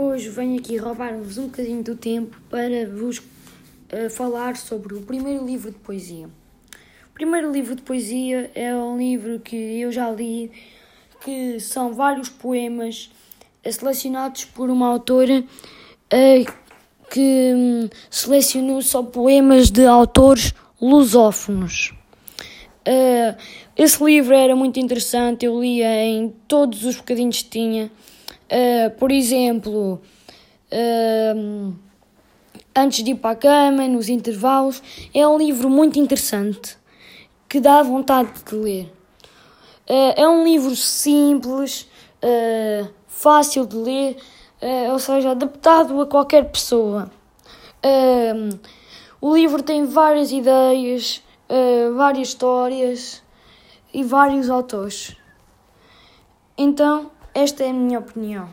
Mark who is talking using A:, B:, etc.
A: Hoje venho aqui roubar-vos um bocadinho do tempo para vos uh, falar sobre o primeiro livro de poesia. O primeiro livro de poesia é um livro que eu já li, que são vários poemas selecionados por uma autora uh, que um, selecionou só poemas de autores lusófonos. Esse livro era muito interessante, eu lia em todos os bocadinhos que tinha. Uh, por exemplo, uh, antes de ir para a cama, nos intervalos, é um livro muito interessante que dá vontade de ler. É um livro simples, fácil de ler, ou seja, adaptado a qualquer pessoa. o livro tem várias ideias, várias histórias e vários autores. Então, esta é a minha opinião.